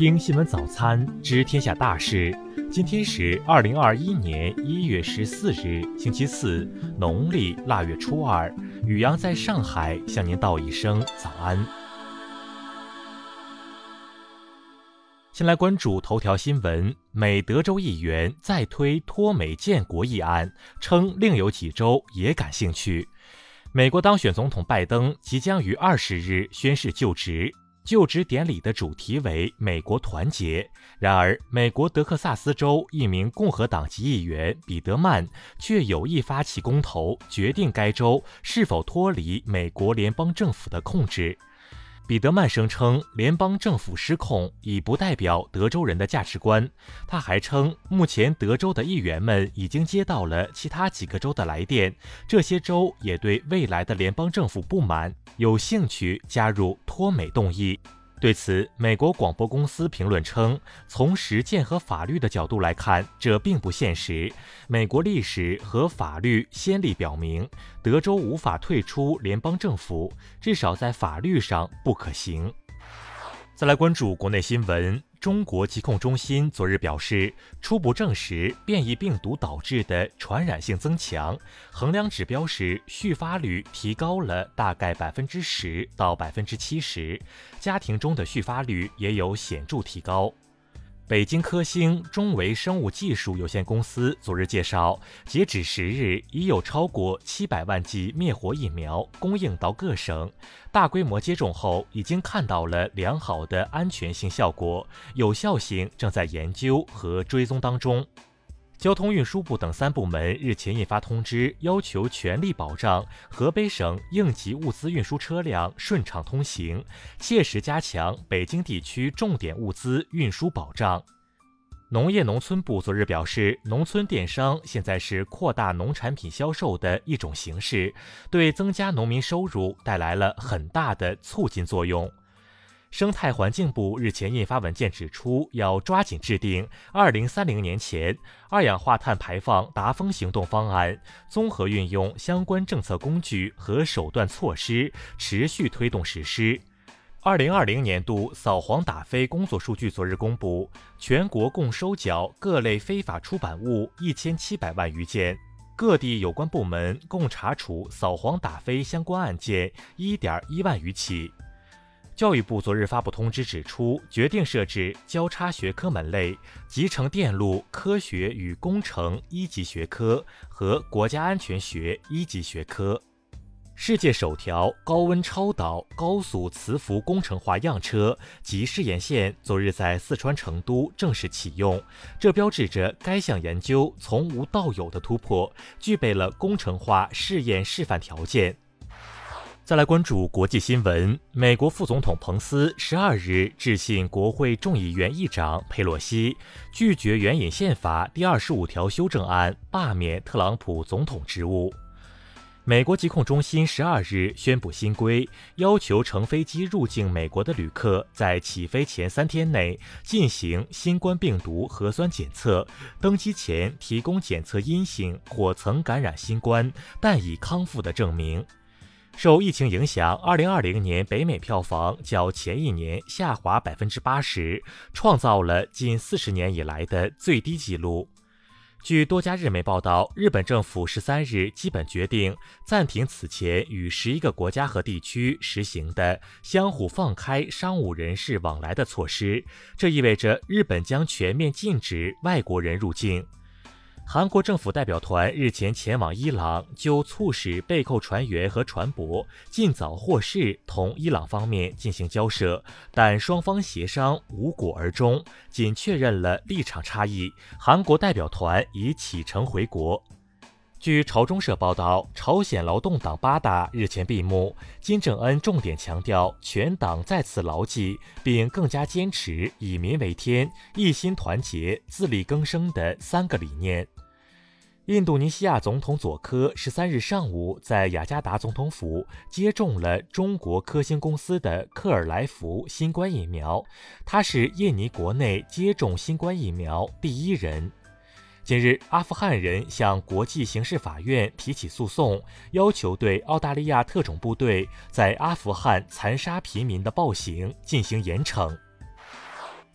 听新闻早餐知天下大事。今天是二零二一年一月十四日，星期四，农历腊月初二。雨阳在上海向您道一声早安。先来关注头条新闻：美德州议员再推脱美建国议案，称另有几州也感兴趣。美国当选总统拜登即将于二十日宣誓就职。就职典礼的主题为“美国团结”。然而，美国德克萨斯州一名共和党籍议员彼得曼却有意发起公投，决定该州是否脱离美国联邦政府的控制。彼得曼声称，联邦政府失控已不代表德州人的价值观。他还称，目前德州的议员们已经接到了其他几个州的来电，这些州也对未来的联邦政府不满，有兴趣加入脱美动议。对此，美国广播公司评论称：“从实践和法律的角度来看，这并不现实。美国历史和法律先例表明，德州无法退出联邦政府，至少在法律上不可行。”再来关注国内新闻。中国疾控中心昨日表示，初步证实变异病毒导致的传染性增强，衡量指标时续发率提高了大概百分之十到百分之七十，家庭中的续发率也有显著提高。北京科兴中维生物技术有限公司昨日介绍，截止十日，已有超过七百万剂灭活疫苗供应到各省，大规模接种后已经看到了良好的安全性效果，有效性正在研究和追踪当中。交通运输部等三部门日前印发通知，要求全力保障河北省应急物资运输车辆顺畅通行，切实加强北京地区重点物资运输保障。农业农村部昨日表示，农村电商现在是扩大农产品销售的一种形式，对增加农民收入带来了很大的促进作用。生态环境部日前印发文件指出，要抓紧制定二零三零年前二氧化碳排放达峰行动方案，综合运用相关政策工具和手段措施，持续推动实施。二零二零年度扫黄打非工作数据昨日公布，全国共收缴各类非法出版物一千七百万余件，各地有关部门共查处扫黄打非相关案件一点一万余起。教育部昨日发布通知指出，决定设置交叉学科门类集成电路科学与工程一级学科和国家安全学一级学科。世界首条高温超导高速磁浮工程化样车及试验线昨日在四川成都正式启用，这标志着该项研究从无到有的突破，具备了工程化试验示范条件。再来关注国际新闻。美国副总统彭斯十二日致信国会众议院议长佩洛西，拒绝援引宪法第二十五条修正案罢免特朗普总统职务。美国疾控中心十二日宣布新规，要求乘飞机入境美国的旅客在起飞前三天内进行新冠病毒核酸检测，登机前提供检测阴性或曾感染新冠但已康复的证明。受疫情影响，2020年北美票房较前一年下滑百分之八十，创造了近四十年以来的最低纪录。据多家日媒报道，日本政府十三日基本决定暂停此前与十一个国家和地区实行的相互放开商务人士往来的措施，这意味着日本将全面禁止外国人入境。韩国政府代表团日前前往伊朗，就促使被扣船员和船舶尽早获释，同伊朗方面进行交涉，但双方协商无果而终，仅确认了立场差异。韩国代表团已启程回国。据朝中社报道，朝鲜劳动党八大日前闭幕，金正恩重点强调全党再次牢记并更加坚持以民为天、一心团结、自力更生的三个理念。印度尼西亚总统佐科十三日上午在雅加达总统府接种了中国科兴公司的克尔来福新冠疫苗，他是印尼国内接种新冠疫苗第一人。近日，阿富汗人向国际刑事法院提起诉讼，要求对澳大利亚特种部队在阿富汗残杀平民的暴行进行严惩。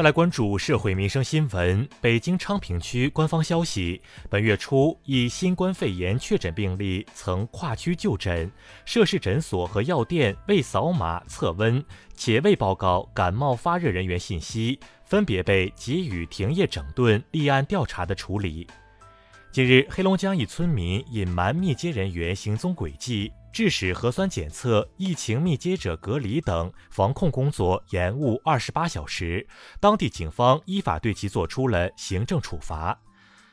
再来关注社会民生新闻。北京昌平区官方消息，本月初一新冠肺炎确诊病例曾跨区就诊，涉事诊所和药店未扫码测温，且未报告感冒发热人员信息，分别被给予停业整顿、立案调查的处理。近日，黑龙江一村民隐瞒密接人员行踪轨迹。致使核酸检测、疫情密接者隔离等防控工作延误二十八小时，当地警方依法对其作出了行政处罚。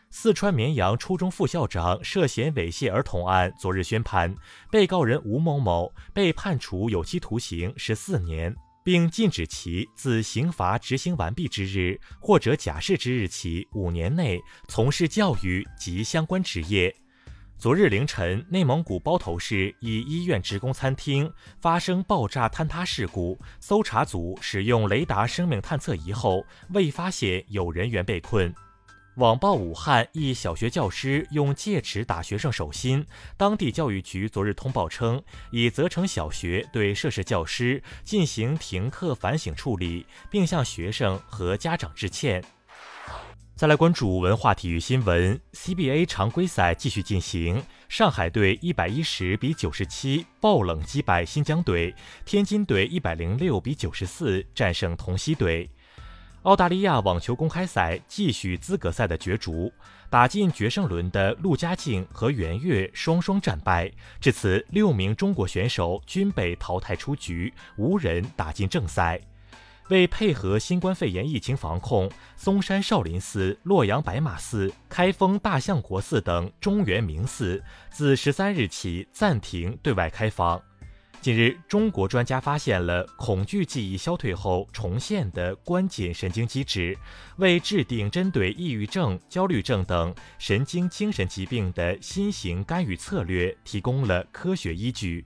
四川绵阳初中副校长涉嫌猥亵儿童案昨日宣判，被告人吴某某被判处有期徒刑十四年，并禁止其自刑罚执行完毕之日或者假释之日起五年内从事教育及相关职业。昨日凌晨，内蒙古包头市一医院职工餐厅发生爆炸坍塌事故，搜查组使用雷达生命探测仪后，未发现有人员被困。网曝武汉一小学教师用戒尺打学生手心，当地教育局昨日通报称，已责成小学对涉事教师进行停课反省处理，并向学生和家长致歉。再来关注文化体育新闻，CBA 常规赛继续进行，上海队一百一十比九十七爆冷击败新疆队，天津队一百零六比九十四战胜同曦队。澳大利亚网球公开赛继续资格赛的角逐，打进决胜轮的陆佳静和袁岳双双战败，至此六名中国选手均被淘汰出局，无人打进正赛。为配合新冠肺炎疫情防控，嵩山少林寺、洛阳白马寺、开封大相国寺等中原名寺自十三日起暂停对外开放。近日，中国专家发现了恐惧记忆消退后重现的关键神经机制，为制定针对抑郁症、焦虑症等神经精神疾病的新型干预策略提供了科学依据。